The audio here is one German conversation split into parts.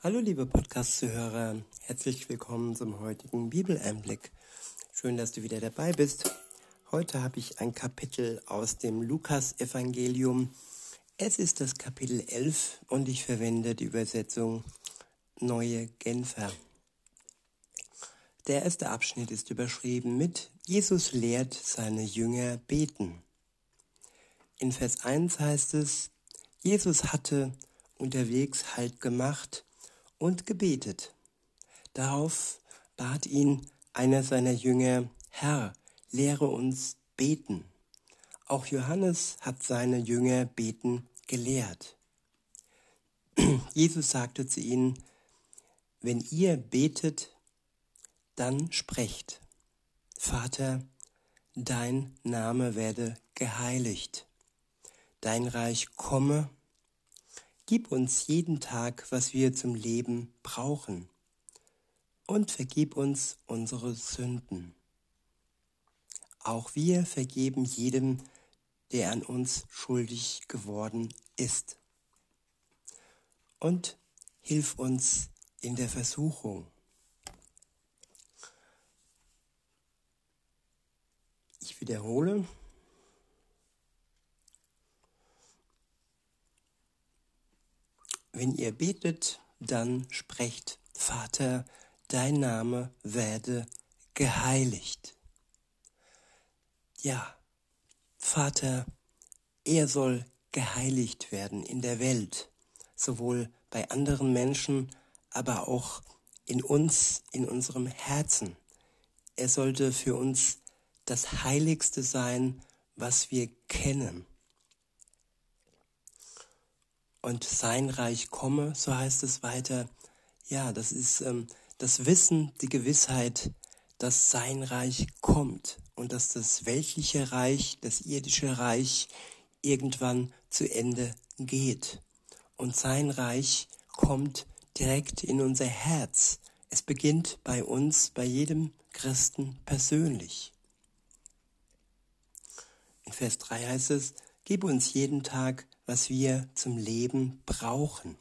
Hallo liebe Podcast-Zuhörer, herzlich willkommen zum heutigen Bibeleinblick. Schön, dass du wieder dabei bist. Heute habe ich ein Kapitel aus dem Lukas-Evangelium. Es ist das Kapitel 11 und ich verwende die Übersetzung Neue Genfer. Der erste Abschnitt ist überschrieben mit Jesus lehrt seine Jünger beten. In Vers 1 heißt es, Jesus hatte unterwegs Halt gemacht und gebetet. Darauf bat ihn einer seiner Jünger, Herr, lehre uns beten. Auch Johannes hat seine Jünger beten gelehrt. Jesus sagte zu ihnen, wenn ihr betet, dann sprecht. Vater, dein Name werde geheiligt, dein Reich komme, Gib uns jeden Tag, was wir zum Leben brauchen. Und vergib uns unsere Sünden. Auch wir vergeben jedem, der an uns schuldig geworden ist. Und hilf uns in der Versuchung. Ich wiederhole, Wenn ihr betet, dann sprecht, Vater, dein Name werde geheiligt. Ja, Vater, er soll geheiligt werden in der Welt, sowohl bei anderen Menschen, aber auch in uns, in unserem Herzen. Er sollte für uns das Heiligste sein, was wir kennen und sein Reich komme, so heißt es weiter. Ja, das ist ähm, das Wissen, die Gewissheit, dass sein Reich kommt und dass das weltliche Reich, das irdische Reich irgendwann zu Ende geht. Und sein Reich kommt direkt in unser Herz. Es beginnt bei uns, bei jedem Christen persönlich. In Vers 3 heißt es, gib uns jeden Tag was wir zum Leben brauchen.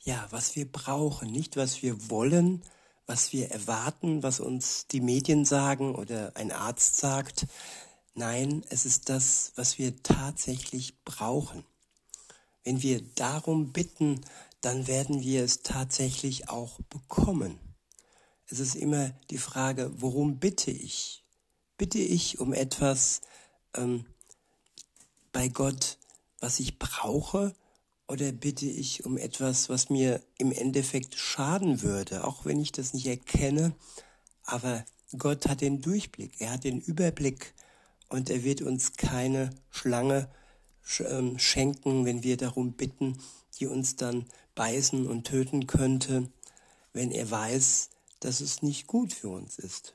Ja, was wir brauchen, nicht was wir wollen, was wir erwarten, was uns die Medien sagen oder ein Arzt sagt. Nein, es ist das, was wir tatsächlich brauchen. Wenn wir darum bitten, dann werden wir es tatsächlich auch bekommen. Es ist immer die Frage, worum bitte ich? Bitte ich um etwas ähm, bei Gott, was ich brauche, oder bitte ich um etwas, was mir im Endeffekt schaden würde, auch wenn ich das nicht erkenne. Aber Gott hat den Durchblick, er hat den Überblick und er wird uns keine Schlange ähm, schenken, wenn wir darum bitten, die uns dann beißen und töten könnte, wenn er weiß, dass es nicht gut für uns ist.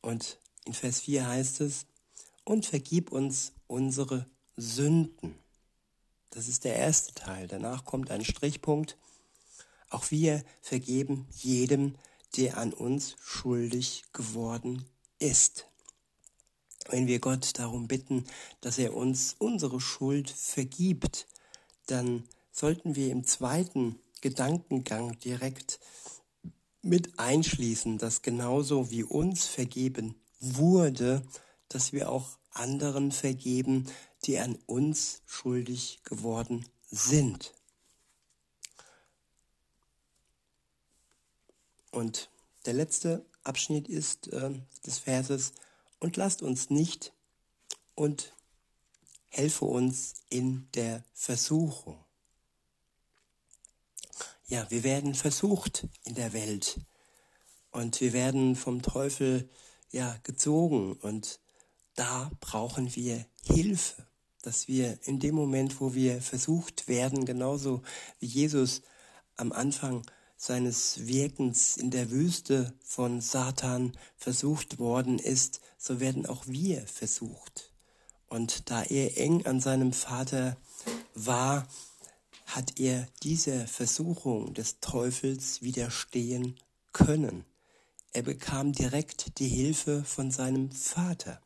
Und in Vers 4 heißt es, und vergib uns unsere Sünden. Das ist der erste Teil. Danach kommt ein Strichpunkt. Auch wir vergeben jedem, der an uns schuldig geworden ist. Wenn wir Gott darum bitten, dass er uns unsere Schuld vergibt, dann sollten wir im zweiten Gedankengang direkt mit einschließen, dass genauso wie uns vergeben wurde, dass wir auch anderen vergeben, die an uns schuldig geworden sind. Und der letzte Abschnitt ist äh, des Verses, und lasst uns nicht und helfe uns in der Versuchung. Ja, wir werden versucht in der Welt und wir werden vom Teufel ja gezogen und da brauchen wir Hilfe, dass wir in dem Moment, wo wir versucht werden, genauso wie Jesus am Anfang seines Wirkens in der Wüste von Satan versucht worden ist, so werden auch wir versucht. Und da er eng an seinem Vater war, hat er dieser Versuchung des Teufels widerstehen können. Er bekam direkt die Hilfe von seinem Vater.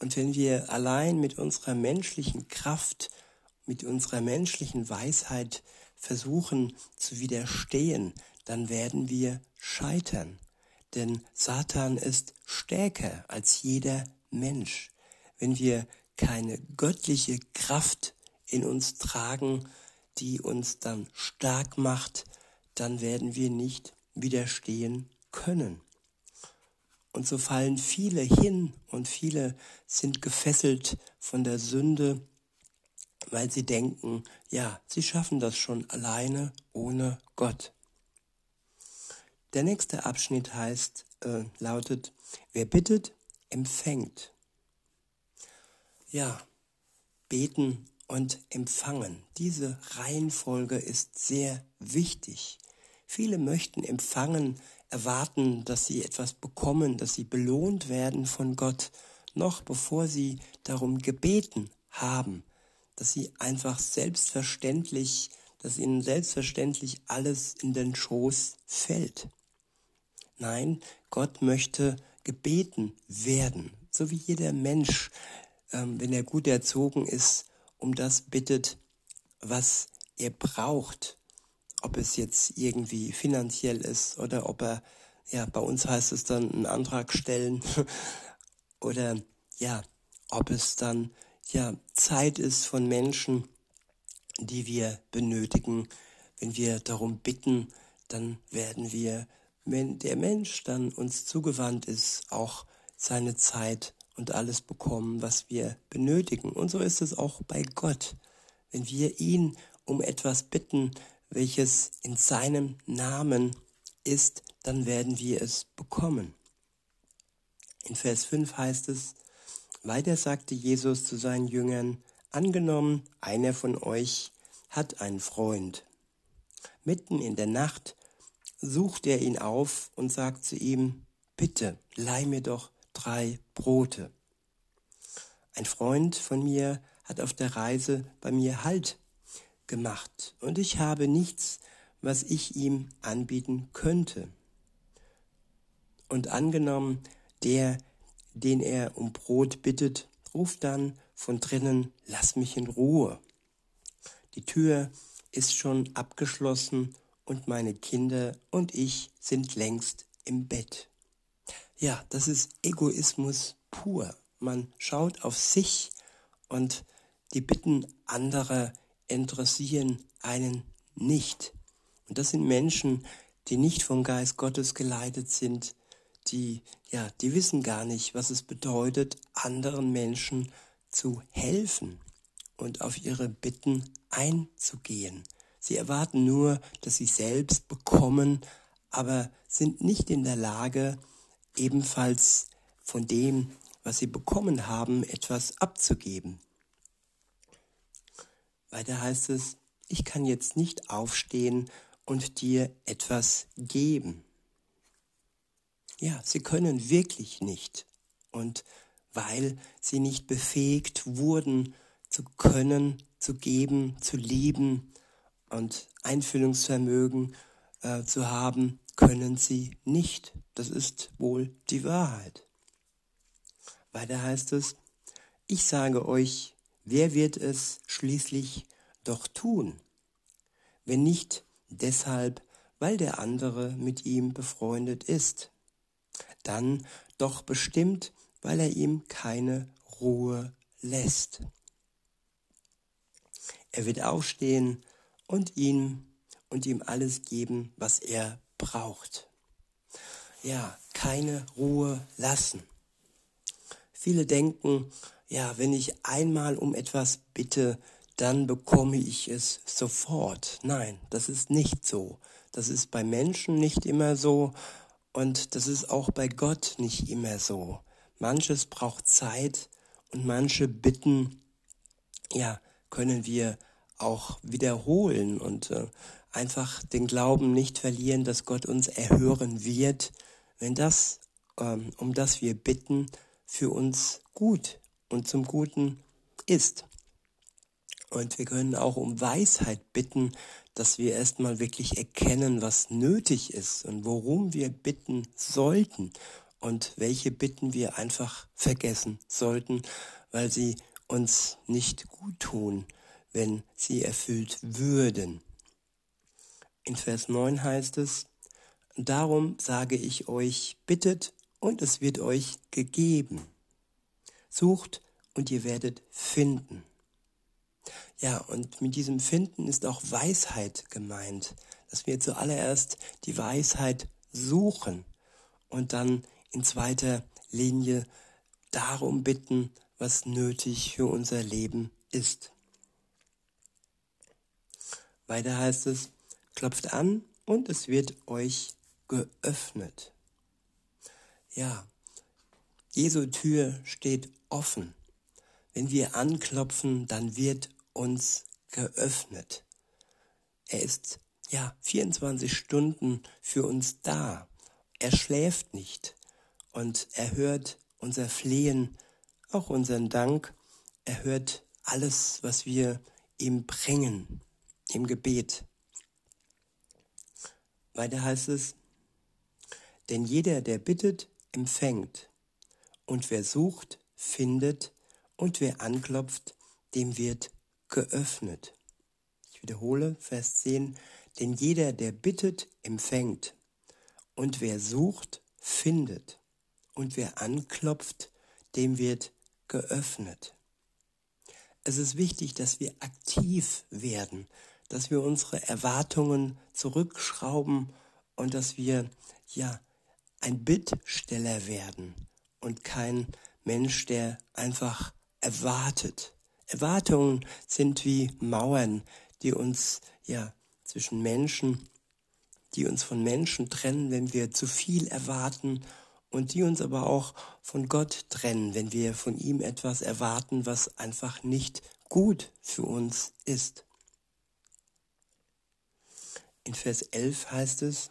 Und wenn wir allein mit unserer menschlichen Kraft, mit unserer menschlichen Weisheit versuchen zu widerstehen, dann werden wir scheitern. Denn Satan ist stärker als jeder Mensch. Wenn wir keine göttliche Kraft in uns tragen, die uns dann stark macht, dann werden wir nicht widerstehen können. Und so fallen viele hin und viele sind gefesselt von der Sünde weil sie denken, ja, sie schaffen das schon alleine ohne Gott. Der nächste Abschnitt heißt, äh, lautet, wer bittet, empfängt. Ja, beten und empfangen. Diese Reihenfolge ist sehr wichtig. Viele möchten empfangen, erwarten, dass sie etwas bekommen, dass sie belohnt werden von Gott, noch bevor sie darum gebeten haben dass sie einfach selbstverständlich, dass ihnen selbstverständlich alles in den Schoß fällt. Nein, Gott möchte gebeten werden, so wie jeder Mensch, ähm, wenn er gut erzogen ist, um das bittet, was er braucht. Ob es jetzt irgendwie finanziell ist oder ob er, ja, bei uns heißt es dann einen Antrag stellen oder ja, ob es dann ja Zeit ist von Menschen, die wir benötigen. Wenn wir darum bitten, dann werden wir, wenn der Mensch dann uns zugewandt ist, auch seine Zeit und alles bekommen, was wir benötigen. Und so ist es auch bei Gott. Wenn wir ihn um etwas bitten, welches in seinem Namen ist, dann werden wir es bekommen. In Vers 5 heißt es, weiter sagte Jesus zu seinen Jüngern, angenommen, einer von euch hat einen Freund. Mitten in der Nacht sucht er ihn auf und sagt zu ihm, bitte, leih mir doch drei Brote. Ein Freund von mir hat auf der Reise bei mir Halt gemacht und ich habe nichts, was ich ihm anbieten könnte. Und angenommen, der den er um Brot bittet, ruft dann von drinnen, lass mich in Ruhe. Die Tür ist schon abgeschlossen und meine Kinder und ich sind längst im Bett. Ja, das ist Egoismus pur. Man schaut auf sich und die Bitten anderer interessieren einen nicht. Und das sind Menschen, die nicht vom Geist Gottes geleitet sind, die, ja, die wissen gar nicht, was es bedeutet, anderen Menschen zu helfen und auf ihre Bitten einzugehen. Sie erwarten nur, dass sie selbst bekommen, aber sind nicht in der Lage, ebenfalls von dem, was sie bekommen haben, etwas abzugeben. Weiter heißt es, ich kann jetzt nicht aufstehen und dir etwas geben. Ja, sie können wirklich nicht. Und weil sie nicht befähigt wurden, zu können, zu geben, zu lieben und Einfühlungsvermögen äh, zu haben, können sie nicht. Das ist wohl die Wahrheit. Weiter heißt es, ich sage euch, wer wird es schließlich doch tun? Wenn nicht deshalb, weil der andere mit ihm befreundet ist dann doch bestimmt, weil er ihm keine Ruhe lässt. Er wird aufstehen und ihn und ihm alles geben, was er braucht. Ja, keine Ruhe lassen. Viele denken, ja, wenn ich einmal um etwas bitte, dann bekomme ich es sofort. Nein, das ist nicht so. Das ist bei Menschen nicht immer so und das ist auch bei Gott nicht immer so. Manches braucht Zeit und manche Bitten, ja, können wir auch wiederholen und äh, einfach den Glauben nicht verlieren, dass Gott uns erhören wird, wenn das, ähm, um das wir bitten, für uns gut und zum Guten ist. Und wir können auch um Weisheit bitten, dass wir erstmal wirklich erkennen, was nötig ist und worum wir bitten sollten und welche Bitten wir einfach vergessen sollten, weil sie uns nicht gut tun, wenn sie erfüllt würden. In Vers 9 heißt es, Darum sage ich euch, bittet und es wird euch gegeben. Sucht und ihr werdet finden. Ja, und mit diesem Finden ist auch Weisheit gemeint, dass wir zuallererst die Weisheit suchen und dann in zweiter Linie darum bitten, was nötig für unser Leben ist. Weiter heißt es, klopft an und es wird euch geöffnet. Ja, Jesu Tür steht offen. Wenn wir anklopfen, dann wird uns geöffnet. Er ist ja 24 Stunden für uns da. Er schläft nicht und er hört unser Flehen, auch unseren Dank. Er hört alles, was wir ihm bringen im Gebet. Weiter heißt es, denn jeder, der bittet, empfängt, und wer sucht, findet, und wer anklopft, dem wird geöffnet. Ich wiederhole Vers 10, denn jeder, der bittet, empfängt, und wer sucht, findet, und wer anklopft, dem wird geöffnet. Es ist wichtig, dass wir aktiv werden, dass wir unsere Erwartungen zurückschrauben und dass wir ja ein Bittsteller werden und kein Mensch, der einfach erwartet. Erwartungen sind wie Mauern, die uns ja zwischen Menschen, die uns von Menschen trennen, wenn wir zu viel erwarten und die uns aber auch von Gott trennen, wenn wir von ihm etwas erwarten, was einfach nicht gut für uns ist. In Vers 11 heißt es,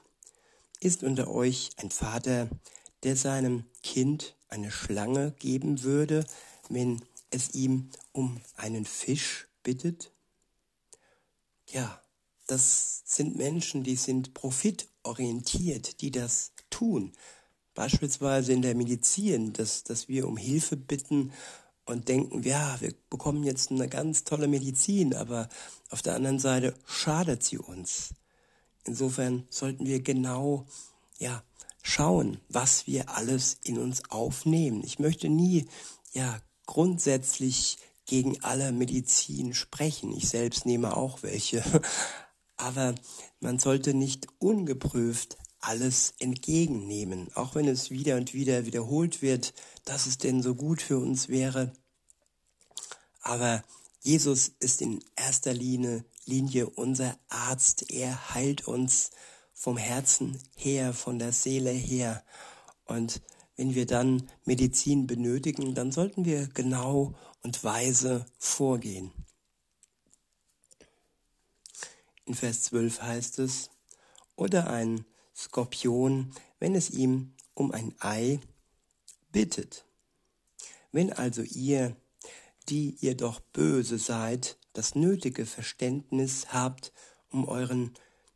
ist unter euch ein Vater, der seinem Kind eine Schlange geben würde, wenn es ihm um einen Fisch bittet? Ja, das sind Menschen, die sind profitorientiert, die das tun. Beispielsweise in der Medizin, dass, dass wir um Hilfe bitten und denken, ja, wir bekommen jetzt eine ganz tolle Medizin, aber auf der anderen Seite schadet sie uns. Insofern sollten wir genau, ja, schauen, was wir alles in uns aufnehmen. Ich möchte nie, ja, grundsätzlich gegen alle Medizin sprechen. Ich selbst nehme auch welche. Aber man sollte nicht ungeprüft alles entgegennehmen, auch wenn es wieder und wieder wiederholt wird, dass es denn so gut für uns wäre. Aber Jesus ist in erster Linie, Linie unser Arzt. Er heilt uns vom Herzen her, von der Seele her. Und wenn wir dann Medizin benötigen, dann sollten wir genau und weise vorgehen. In Vers 12 heißt es, oder ein Skorpion, wenn es ihm um ein Ei bittet. Wenn also ihr, die ihr doch böse seid, das nötige Verständnis habt, um euren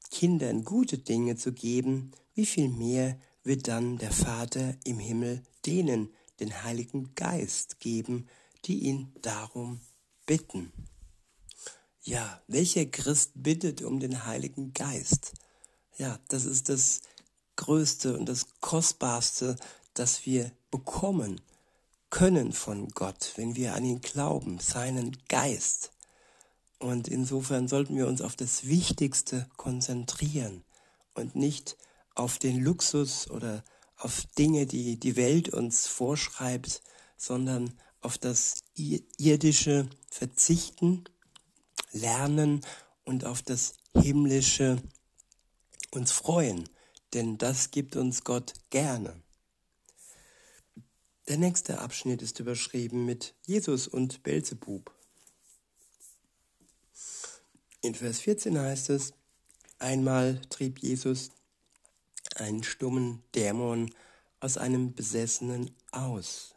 Kindern gute Dinge zu geben, wie viel mehr wird dann der Vater im Himmel denen den Heiligen Geist geben, die ihn darum bitten. Ja, welcher Christ bittet um den Heiligen Geist? Ja, das ist das Größte und das Kostbarste, das wir bekommen können von Gott, wenn wir an ihn glauben, seinen Geist. Und insofern sollten wir uns auf das Wichtigste konzentrieren und nicht auf den Luxus oder auf Dinge, die die Welt uns vorschreibt, sondern auf das irdische Verzichten, Lernen und auf das himmlische uns freuen, denn das gibt uns Gott gerne. Der nächste Abschnitt ist überschrieben mit Jesus und Belzebub. In Vers 14 heißt es, einmal trieb Jesus einen stummen Dämon aus einem Besessenen aus.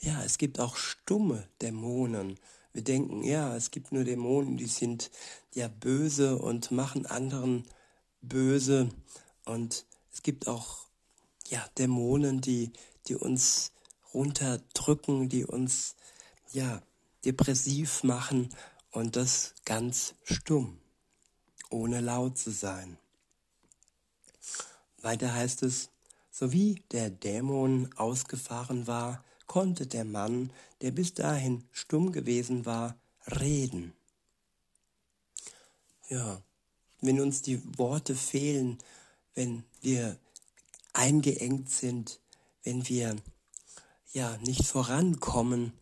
Ja, es gibt auch stumme Dämonen. Wir denken, ja, es gibt nur Dämonen, die sind ja böse und machen anderen böse. Und es gibt auch ja Dämonen, die, die uns runterdrücken, die uns ja depressiv machen und das ganz stumm, ohne laut zu sein. Weiter heißt es, so wie der Dämon ausgefahren war, konnte der Mann, der bis dahin stumm gewesen war, reden. Ja, wenn uns die Worte fehlen, wenn wir eingeengt sind, wenn wir ja nicht vorankommen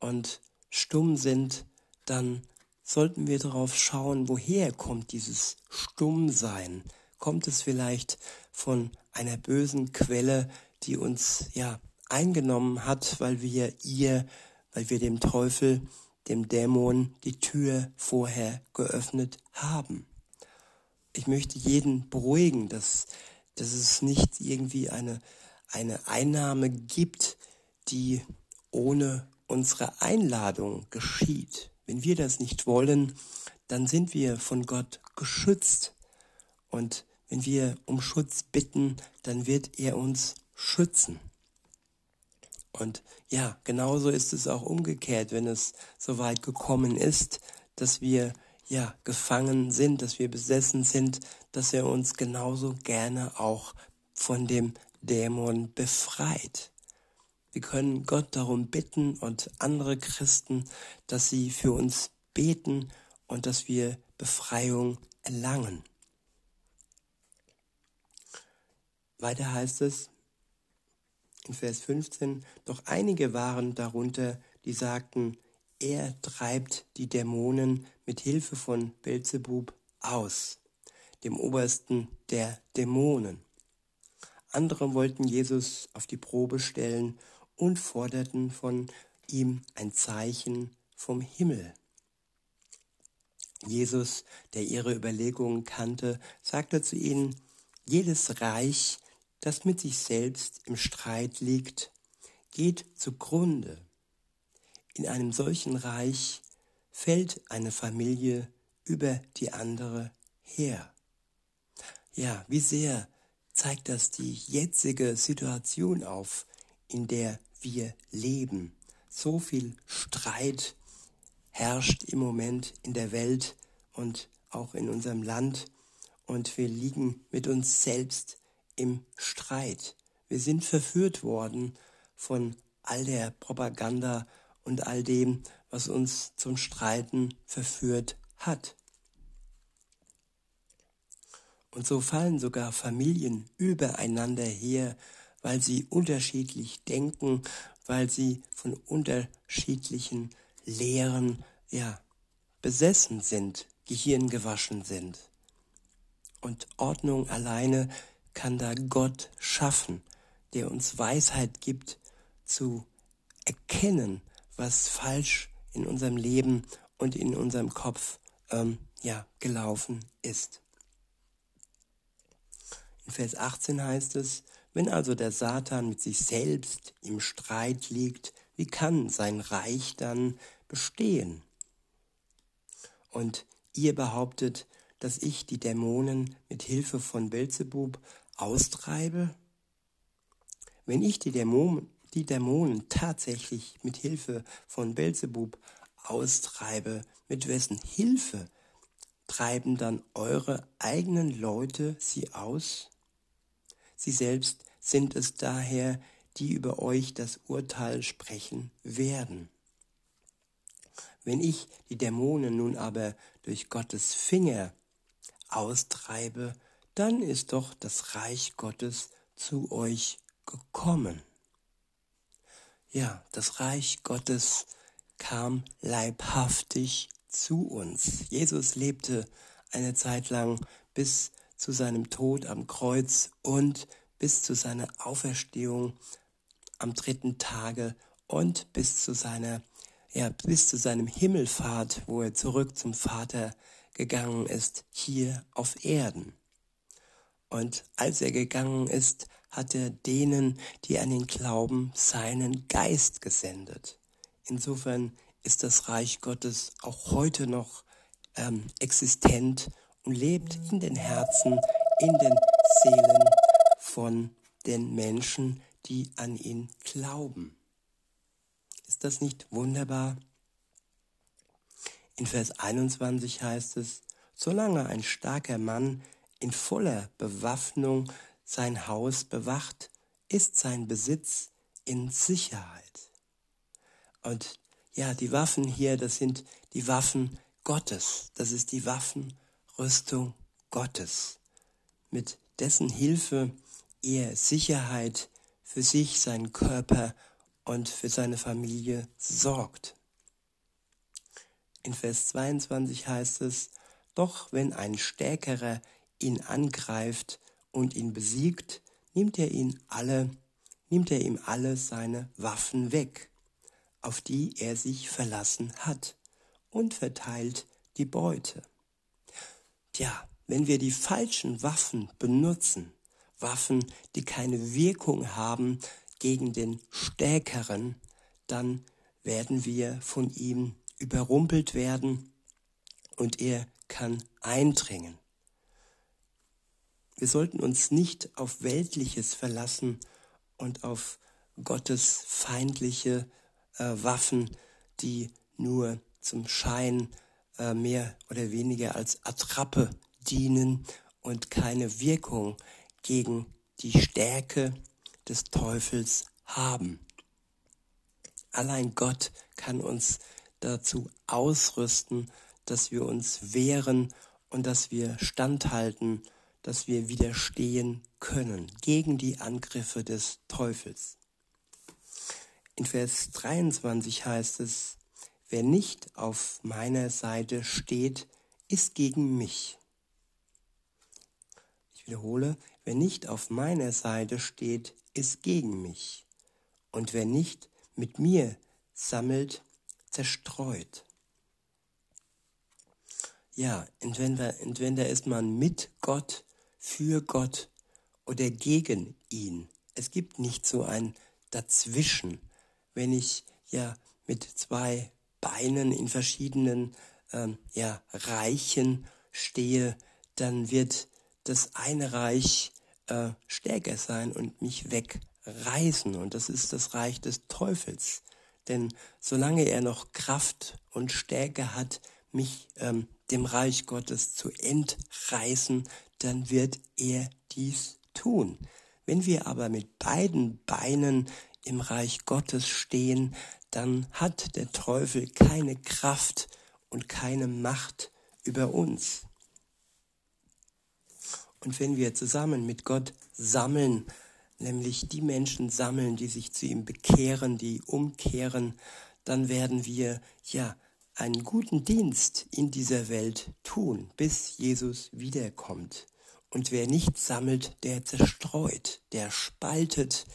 und stumm sind, dann sollten wir darauf schauen, woher kommt dieses Stummsein? Kommt es vielleicht von einer bösen Quelle, die uns ja eingenommen hat, weil wir ihr, weil wir dem Teufel, dem Dämon die Tür vorher geöffnet haben? Ich möchte jeden beruhigen, dass, dass es nicht irgendwie eine, eine Einnahme gibt, die ohne unsere Einladung geschieht. Wenn wir das nicht wollen, dann sind wir von Gott geschützt. Und wenn wir um Schutz bitten, dann wird er uns schützen. Und ja, genauso ist es auch umgekehrt, wenn es so weit gekommen ist, dass wir ja gefangen sind, dass wir besessen sind, dass er uns genauso gerne auch von dem Dämon befreit. Wir können Gott darum bitten und andere Christen, dass sie für uns beten und dass wir Befreiung erlangen. Weiter heißt es in Vers 15, doch einige waren darunter, die sagten, er treibt die Dämonen mit Hilfe von Belzebub aus, dem obersten der Dämonen. Andere wollten Jesus auf die Probe stellen und forderten von ihm ein Zeichen vom Himmel. Jesus, der ihre Überlegungen kannte, sagte zu ihnen, jedes Reich, das mit sich selbst im Streit liegt, geht zugrunde. In einem solchen Reich fällt eine Familie über die andere her. Ja, wie sehr zeigt das die jetzige Situation auf, in der wir leben. So viel Streit herrscht im Moment in der Welt und auch in unserem Land und wir liegen mit uns selbst im Streit. Wir sind verführt worden von all der Propaganda und all dem, was uns zum Streiten verführt hat. Und so fallen sogar Familien übereinander her, weil sie unterschiedlich denken, weil sie von unterschiedlichen Lehren ja besessen sind, gehirngewaschen sind. Und Ordnung alleine kann da Gott schaffen, der uns Weisheit gibt zu erkennen, was falsch in unserem Leben und in unserem Kopf ähm, ja gelaufen ist. In Vers 18 heißt es, wenn also der Satan mit sich selbst im Streit liegt, wie kann sein Reich dann bestehen? Und ihr behauptet, dass ich die Dämonen mit Hilfe von Belzebub austreibe? Wenn ich die Dämonen, die Dämonen tatsächlich mit Hilfe von Belzebub austreibe, mit wessen Hilfe treiben dann eure eigenen Leute sie aus? Sie selbst sind es daher, die über euch das Urteil sprechen werden. Wenn ich die Dämonen nun aber durch Gottes Finger austreibe, dann ist doch das Reich Gottes zu euch gekommen. Ja, das Reich Gottes kam leibhaftig zu uns. Jesus lebte eine Zeit lang bis zu seinem Tod am Kreuz und bis zu seiner Auferstehung am dritten Tage und bis zu seiner ja, bis zu seinem Himmelfahrt, wo er zurück zum Vater gegangen ist, hier auf Erden. Und als er gegangen ist, hat er denen, die an ihn glauben, seinen Geist gesendet. Insofern ist das Reich Gottes auch heute noch ähm, existent und lebt in den Herzen, in den Seelen von den Menschen, die an ihn glauben. Ist das nicht wunderbar? In Vers 21 heißt es, solange ein starker Mann in voller Bewaffnung sein Haus bewacht, ist sein Besitz in Sicherheit. Und ja, die Waffen hier, das sind die Waffen Gottes. Das ist die Waffenrüstung Gottes, mit dessen Hilfe er Sicherheit für sich, seinen Körper und für seine Familie sorgt. In Vers 22 heißt es, doch wenn ein Stärkerer ihn angreift und ihn besiegt, nimmt er ihn alle, nimmt er ihm alle seine Waffen weg, auf die er sich verlassen hat, und verteilt die Beute. Tja, wenn wir die falschen Waffen benutzen, Waffen, die keine Wirkung haben gegen den Stärkeren, dann werden wir von ihm überrumpelt werden und er kann eindringen. Wir sollten uns nicht auf Weltliches verlassen und auf Gottes feindliche äh, Waffen, die nur zum Schein äh, mehr oder weniger als Attrappe dienen und keine Wirkung gegen die Stärke des Teufels haben. Allein Gott kann uns dazu ausrüsten, dass wir uns wehren und dass wir standhalten, dass wir widerstehen können gegen die Angriffe des Teufels. In Vers 23 heißt es, wer nicht auf meiner Seite steht, ist gegen mich. Ich wiederhole, wer nicht auf meiner Seite steht, ist gegen mich. Und wer nicht mit mir sammelt, zerstreut. Ja, entweder, entweder ist man mit Gott, für Gott oder gegen ihn. Es gibt nicht so ein Dazwischen. Wenn ich ja mit zwei Beinen in verschiedenen ähm, ja, Reichen stehe, dann wird das eine Reich äh, stärker sein und mich wegreißen. Und das ist das Reich des Teufels. Denn solange er noch Kraft und Stärke hat, mich ähm, dem Reich Gottes zu entreißen, dann wird er dies tun. Wenn wir aber mit beiden Beinen im Reich Gottes stehen, dann hat der Teufel keine Kraft und keine Macht über uns. Und wenn wir zusammen mit Gott sammeln, nämlich die Menschen sammeln, die sich zu ihm bekehren, die umkehren, dann werden wir ja einen guten Dienst in dieser Welt tun, bis Jesus wiederkommt. Und wer nicht sammelt, der zerstreut, der spaltet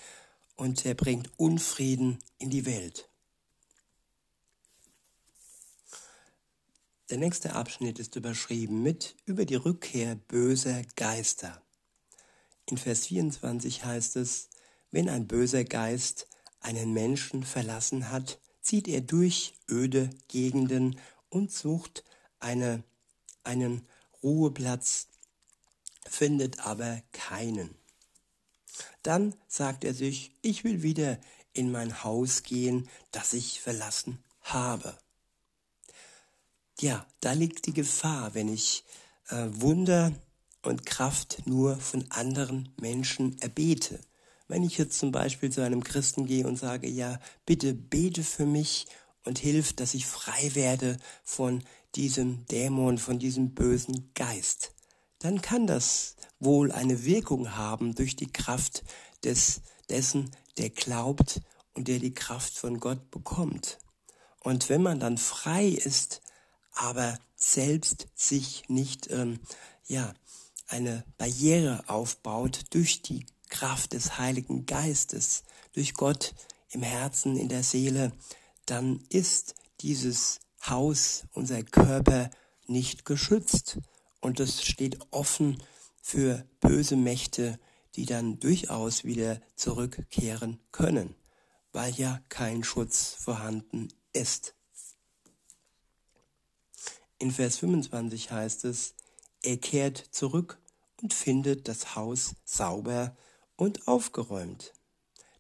und der bringt Unfrieden in die Welt. Der nächste Abschnitt ist überschrieben mit über die Rückkehr böser Geister. In Vers 24 heißt es, wenn ein böser Geist einen Menschen verlassen hat, zieht er durch öde Gegenden und sucht eine, einen Ruheplatz, findet aber keinen. Dann sagt er sich, ich will wieder in mein Haus gehen, das ich verlassen habe ja, da liegt die Gefahr, wenn ich äh, Wunder und Kraft nur von anderen Menschen erbete. Wenn ich jetzt zum Beispiel zu einem Christen gehe und sage, ja, bitte bete für mich und hilf, dass ich frei werde von diesem Dämon, von diesem bösen Geist, dann kann das wohl eine Wirkung haben durch die Kraft des, dessen, der glaubt und der die Kraft von Gott bekommt. Und wenn man dann frei ist, aber selbst sich nicht ähm, ja eine Barriere aufbaut durch die Kraft des Heiligen Geistes, durch Gott im Herzen, in der Seele, dann ist dieses Haus, unser Körper nicht geschützt und es steht offen für böse Mächte, die dann durchaus wieder zurückkehren können, weil ja kein Schutz vorhanden ist. In Vers 25 heißt es, er kehrt zurück und findet das Haus sauber und aufgeräumt.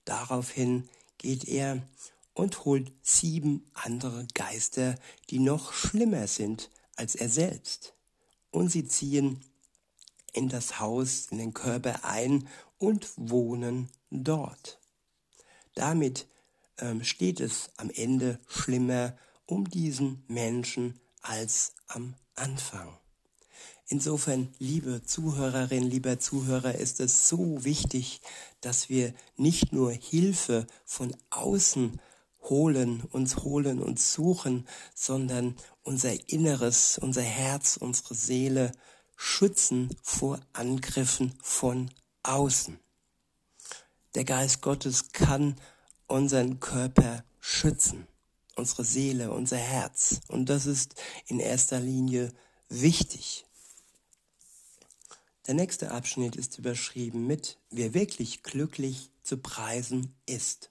Daraufhin geht er und holt sieben andere Geister, die noch schlimmer sind als er selbst. Und sie ziehen in das Haus, in den Körper ein und wohnen dort. Damit ähm, steht es am Ende schlimmer um diesen Menschen als am Anfang. Insofern, liebe Zuhörerin, lieber Zuhörer, ist es so wichtig, dass wir nicht nur Hilfe von außen holen, uns holen und suchen, sondern unser Inneres, unser Herz, unsere Seele schützen vor Angriffen von außen. Der Geist Gottes kann unseren Körper schützen, unsere Seele, unser Herz. Und das ist in erster Linie wichtig. Der nächste Abschnitt ist überschrieben mit, wer wirklich glücklich zu preisen ist.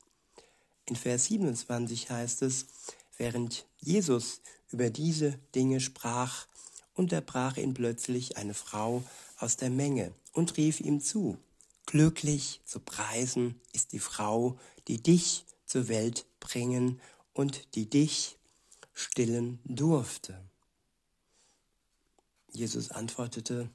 In Vers 27 heißt es, während Jesus über diese Dinge sprach, unterbrach ihn plötzlich eine Frau aus der Menge und rief ihm zu, Glücklich zu preisen ist die Frau, die dich zur Welt bringen und die dich stillen durfte. Jesus antwortete,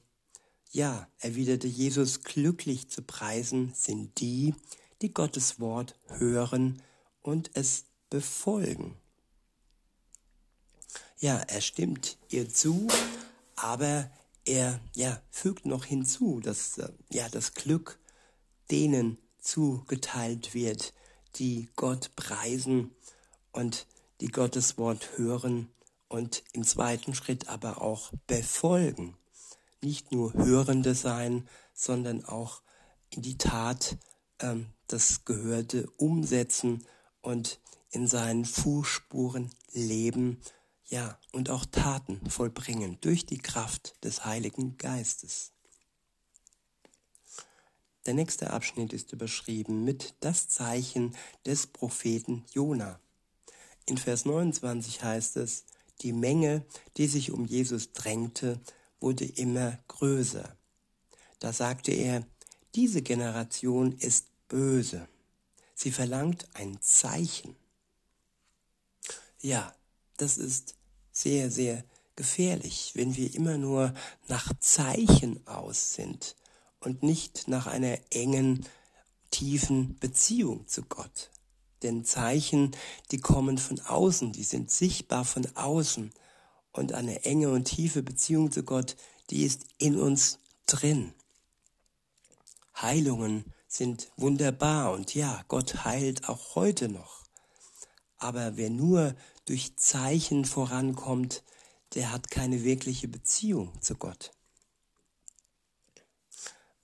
ja, erwiderte Jesus, glücklich zu preisen sind die, die Gottes Wort hören und es befolgen. Ja, er stimmt ihr zu, aber er ja, fügt noch hinzu, dass äh, ja, das Glück denen zugeteilt wird, die Gott preisen und die Gottes Wort hören und im zweiten Schritt aber auch befolgen nicht nur Hörende sein, sondern auch in die Tat ähm, das Gehörte umsetzen und in seinen Fußspuren leben, ja, und auch Taten vollbringen durch die Kraft des Heiligen Geistes. Der nächste Abschnitt ist überschrieben mit das Zeichen des Propheten Jona. In Vers 29 heißt es, die Menge, die sich um Jesus drängte, wurde immer größer. Da sagte er, diese Generation ist böse. Sie verlangt ein Zeichen. Ja, das ist sehr, sehr gefährlich, wenn wir immer nur nach Zeichen aus sind und nicht nach einer engen, tiefen Beziehung zu Gott. Denn Zeichen, die kommen von außen, die sind sichtbar von außen und eine enge und tiefe Beziehung zu Gott, die ist in uns drin. Heilungen sind wunderbar und ja, Gott heilt auch heute noch. Aber wer nur durch Zeichen vorankommt, der hat keine wirkliche Beziehung zu Gott.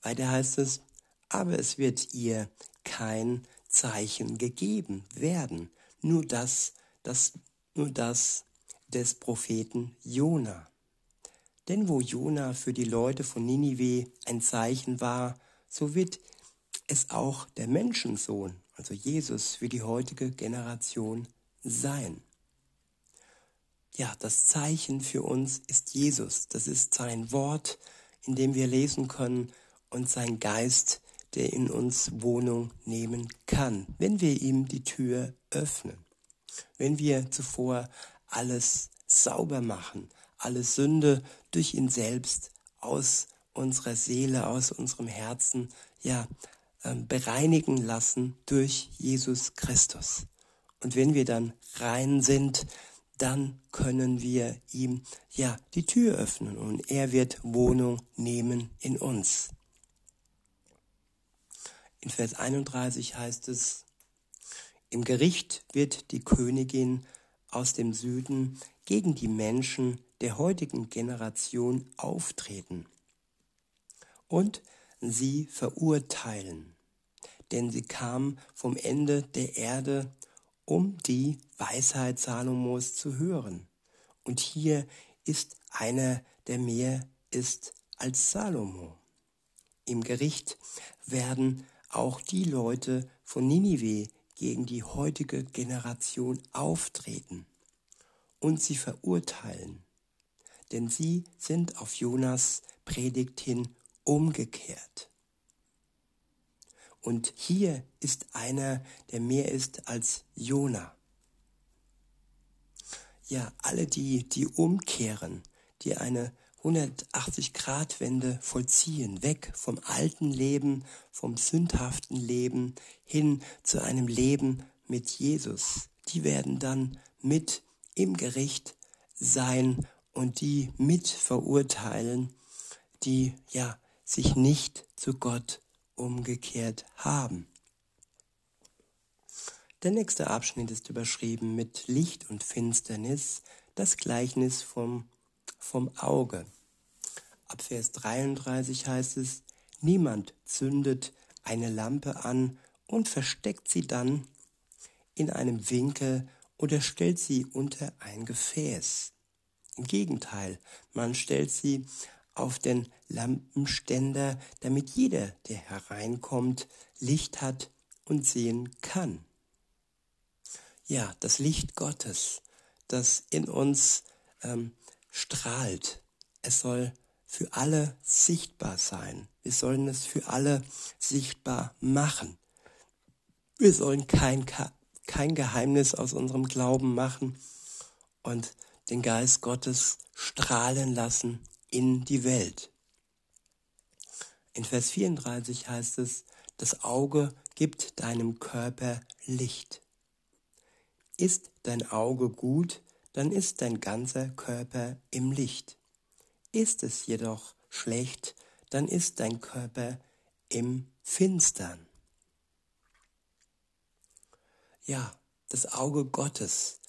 Weiter heißt es, aber es wird ihr kein Zeichen gegeben werden, nur das, das, nur das des Propheten Jona. Denn wo Jona für die Leute von Ninive ein Zeichen war, so wird es auch der Menschensohn, also Jesus, für die heutige Generation sein. Ja, das Zeichen für uns ist Jesus. Das ist sein Wort, in dem wir lesen können und sein Geist, der in uns Wohnung nehmen kann, wenn wir ihm die Tür öffnen. Wenn wir zuvor alles sauber machen, alle Sünde durch ihn selbst aus unserer Seele, aus unserem Herzen, ja, ähm, bereinigen lassen durch Jesus Christus. Und wenn wir dann rein sind, dann können wir ihm ja die Tür öffnen und er wird Wohnung nehmen in uns. In Vers 31 heißt es, im Gericht wird die Königin aus dem Süden gegen die Menschen der heutigen Generation auftreten und sie verurteilen, denn sie kam vom Ende der Erde, um die Weisheit Salomos zu hören. Und hier ist einer, der mehr ist als Salomo. Im Gericht werden auch die Leute von Ninive gegen die heutige Generation auftreten und sie verurteilen denn sie sind auf Jonas Predigt hin umgekehrt. Und hier ist einer, der mehr ist als Jona. ja, alle die, die umkehren, die eine 180-Grad-Wende vollziehen, weg vom alten Leben, vom sündhaften Leben hin zu einem Leben mit Jesus. Die werden dann mit im Gericht sein und die mit verurteilen, die ja sich nicht zu Gott umgekehrt haben. Der nächste Abschnitt ist überschrieben mit Licht und Finsternis, das Gleichnis vom, vom Auge. Ab Vers 33 heißt es, niemand zündet eine Lampe an und versteckt sie dann in einem Winkel oder stellt sie unter ein Gefäß. Im Gegenteil, man stellt sie auf den Lampenständer, damit jeder, der hereinkommt, Licht hat und sehen kann ja, das Licht Gottes, das in uns ähm, strahlt. Es soll für alle sichtbar sein. Wir sollen es für alle sichtbar machen. Wir sollen kein, kein Geheimnis aus unserem Glauben machen und den Geist Gottes strahlen lassen in die Welt. In Vers 34 heißt es, das Auge gibt deinem Körper Licht. Ist dein Auge gut, dann ist dein ganzer Körper im Licht. Ist es jedoch schlecht, dann ist dein Körper im Finstern. Ja, das Auge Gottes,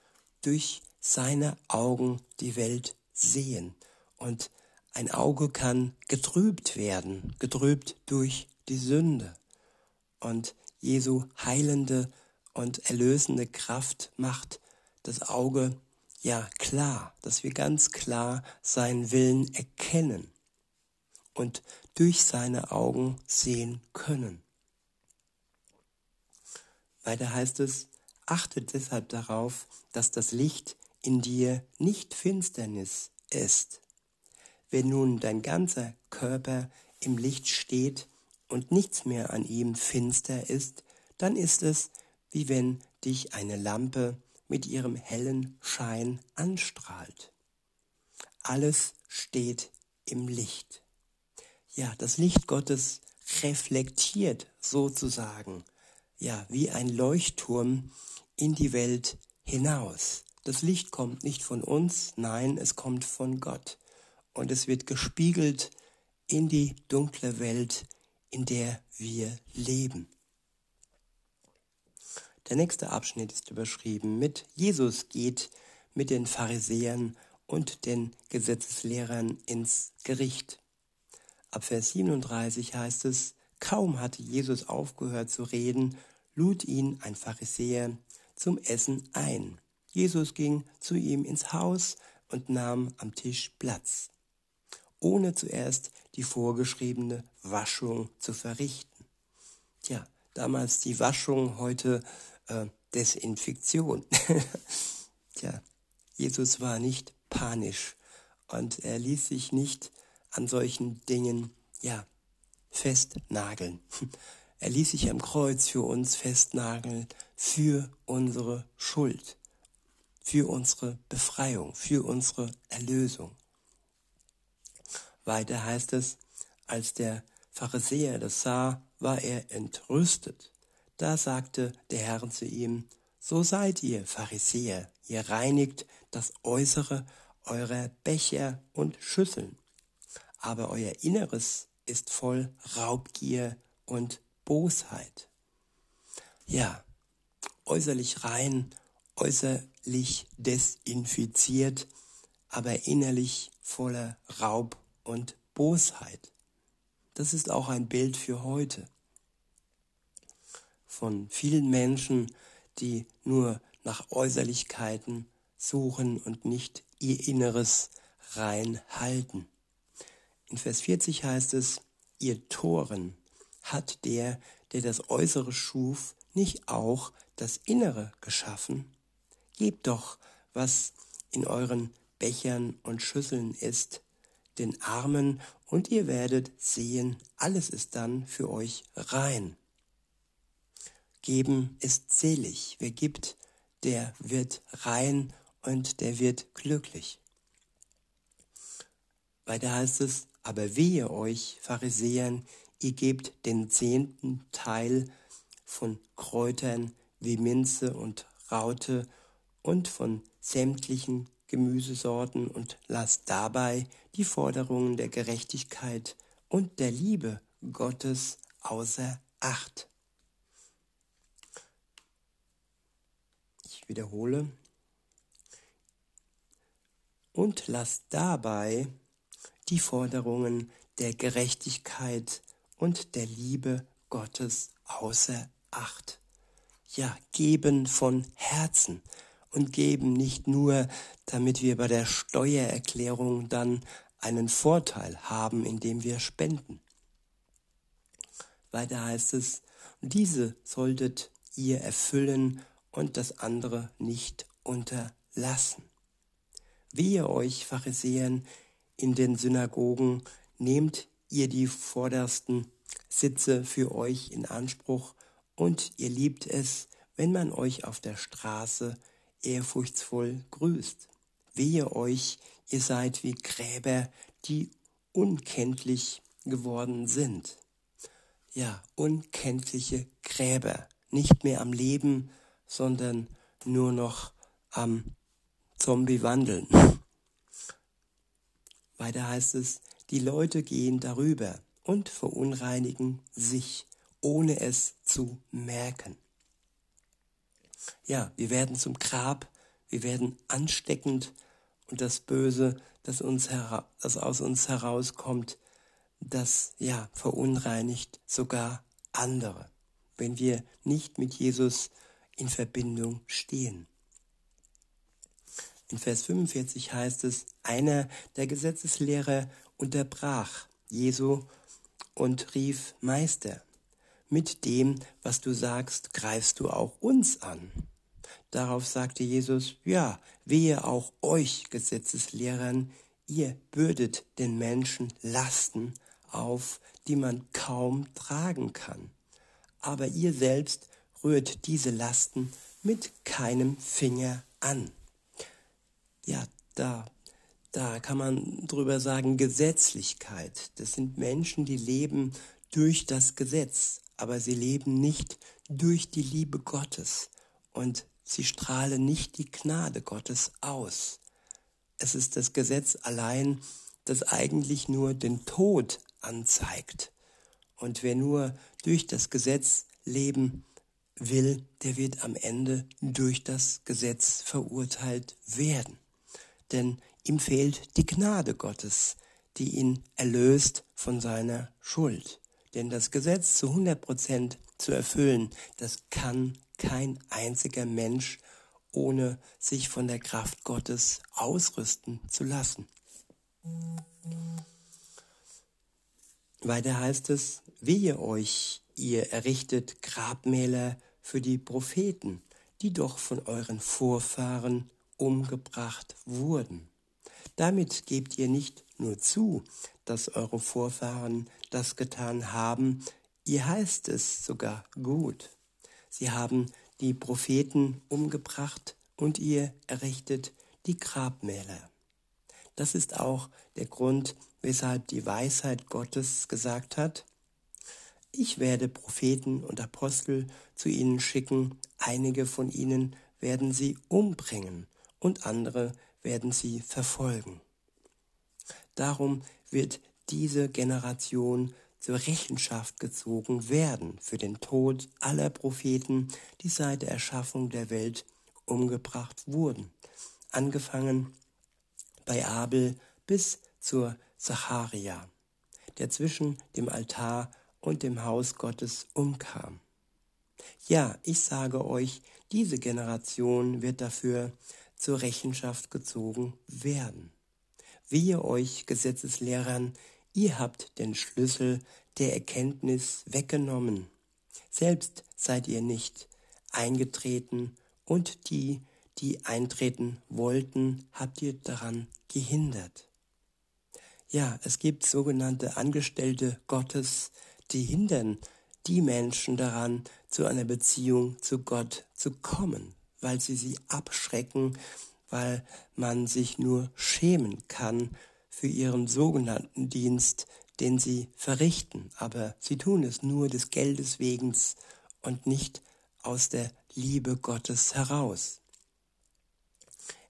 durch seine Augen die Welt sehen. Und ein Auge kann getrübt werden, getrübt durch die Sünde. Und Jesu heilende und erlösende Kraft macht das Auge ja klar, dass wir ganz klar seinen Willen erkennen und durch seine Augen sehen können. Weiter heißt es, achte deshalb darauf, dass das Licht in dir nicht Finsternis ist. Wenn nun dein ganzer Körper im Licht steht und nichts mehr an ihm finster ist, dann ist es, wie wenn dich eine Lampe mit ihrem hellen Schein anstrahlt. Alles steht im Licht. Ja, das Licht Gottes reflektiert sozusagen, ja, wie ein Leuchtturm in die Welt hinaus. Das Licht kommt nicht von uns, nein, es kommt von Gott. Und es wird gespiegelt in die dunkle Welt, in der wir leben. Der nächste Abschnitt ist überschrieben mit Jesus geht mit den Pharisäern und den Gesetzeslehrern ins Gericht. Ab Vers 37 heißt es, kaum hatte Jesus aufgehört zu reden, lud ihn ein Pharisäer zum Essen ein. Jesus ging zu ihm ins Haus und nahm am Tisch Platz, ohne zuerst die vorgeschriebene Waschung zu verrichten. Tja, damals die Waschung, heute äh, Desinfektion. Tja, Jesus war nicht panisch und er ließ sich nicht an solchen Dingen, ja, festnageln. Er ließ sich am Kreuz für uns festnageln, für unsere Schuld, für unsere Befreiung, für unsere Erlösung. Weiter heißt es, als der Pharisäer das sah, war er entrüstet da sagte der Herr zu ihm, so seid ihr Pharisäer, ihr reinigt das Äußere eurer Becher und Schüsseln, aber euer Inneres ist voll Raubgier und Bosheit. Ja, äußerlich rein, äußerlich desinfiziert, aber innerlich voller Raub und Bosheit. Das ist auch ein Bild für heute von vielen Menschen, die nur nach Äußerlichkeiten suchen und nicht ihr Inneres rein halten. In Vers 40 heißt es, ihr Toren hat der, der das Äußere schuf, nicht auch das Innere geschaffen? Gebt doch, was in euren Bechern und Schüsseln ist, den Armen, und ihr werdet sehen, alles ist dann für euch rein. Geben ist selig. Wer gibt, der wird rein und der wird glücklich. Weiter heißt es, aber wehe euch, Pharisäern, ihr gebt den zehnten Teil von Kräutern wie Minze und Raute und von sämtlichen Gemüsesorten und lasst dabei die Forderungen der Gerechtigkeit und der Liebe Gottes außer Acht. Ich wiederhole. Und lasst dabei die Forderungen der Gerechtigkeit und der Liebe Gottes außer Acht. Ja, geben von Herzen und geben nicht nur, damit wir bei der Steuererklärung dann einen Vorteil haben, indem wir spenden. Weiter heißt es, diese solltet ihr erfüllen und das andere nicht unterlassen. Wehe euch, Pharisäern, in den Synagogen, nehmt ihr die vordersten Sitze für euch in Anspruch und ihr liebt es, wenn man euch auf der Straße ehrfurchtsvoll grüßt. Wehe euch, ihr seid wie Gräber, die unkenntlich geworden sind. Ja, unkenntliche Gräber, nicht mehr am Leben, sondern nur noch am Zombie wandeln. Weiter heißt es, die Leute gehen darüber und verunreinigen sich, ohne es zu merken. Ja, wir werden zum Grab, wir werden ansteckend und das Böse, das, uns das aus uns herauskommt, das ja verunreinigt sogar andere, wenn wir nicht mit Jesus in Verbindung stehen. In Vers 45 heißt es, einer der Gesetzeslehrer unterbrach Jesu und rief, Meister, mit dem, was du sagst, greifst du auch uns an. Darauf sagte Jesus, ja, wehe auch euch Gesetzeslehrern, ihr bürdet den Menschen Lasten auf, die man kaum tragen kann. Aber ihr selbst rührt diese Lasten mit keinem Finger an. Ja, da, da kann man drüber sagen, Gesetzlichkeit. Das sind Menschen, die leben durch das Gesetz, aber sie leben nicht durch die Liebe Gottes und sie strahlen nicht die Gnade Gottes aus. Es ist das Gesetz allein, das eigentlich nur den Tod anzeigt. Und wer nur durch das Gesetz leben will, der wird am Ende durch das Gesetz verurteilt werden. Denn ihm fehlt die Gnade Gottes, die ihn erlöst von seiner Schuld. Denn das Gesetz zu 100 Prozent zu erfüllen, das kann kein einziger Mensch, ohne sich von der Kraft Gottes ausrüsten zu lassen. Weiter heißt es, wehe euch, ihr errichtet Grabmäler für die Propheten, die doch von euren Vorfahren umgebracht wurden. Damit gebt ihr nicht nur zu, dass eure Vorfahren das getan haben, ihr heißt es sogar gut. Sie haben die Propheten umgebracht und ihr errichtet die Grabmäler. Das ist auch der Grund, weshalb die Weisheit Gottes gesagt hat, ich werde Propheten und Apostel zu ihnen schicken, einige von ihnen werden sie umbringen und andere werden sie verfolgen. Darum wird diese Generation zur Rechenschaft gezogen werden für den Tod aller Propheten, die seit der Erschaffung der Welt umgebracht wurden, angefangen bei Abel bis zur Zacharia, der zwischen dem Altar und dem Haus Gottes umkam. Ja, ich sage euch, diese Generation wird dafür zur Rechenschaft gezogen werden. Wehe euch, Gesetzeslehrern, ihr habt den Schlüssel der Erkenntnis weggenommen. Selbst seid ihr nicht eingetreten und die, die eintreten wollten, habt ihr daran gehindert. Ja, es gibt sogenannte Angestellte Gottes, die hindern die Menschen daran, zu einer Beziehung zu Gott zu kommen, weil sie sie abschrecken, weil man sich nur schämen kann für ihren sogenannten Dienst, den sie verrichten, aber sie tun es nur des Geldes wegen und nicht aus der Liebe Gottes heraus.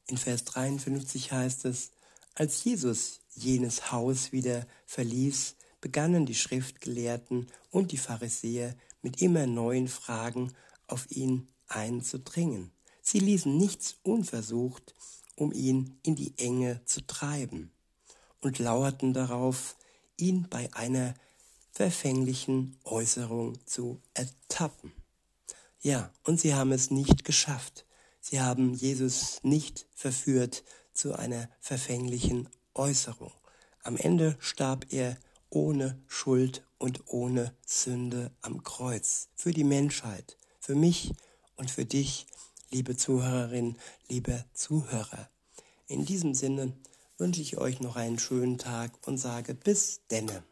In Vers 53 heißt es, als Jesus jenes Haus wieder verließ, begannen die Schriftgelehrten und die Pharisäer mit immer neuen Fragen auf ihn einzudringen. Sie ließen nichts unversucht, um ihn in die Enge zu treiben und lauerten darauf, ihn bei einer verfänglichen Äußerung zu ertappen. Ja, und sie haben es nicht geschafft. Sie haben Jesus nicht verführt zu einer verfänglichen Äußerung. Am Ende starb er ohne Schuld und ohne Sünde am Kreuz. Für die Menschheit, für mich und für dich, liebe Zuhörerin, liebe Zuhörer. In diesem Sinne wünsche ich euch noch einen schönen Tag und sage bis denne.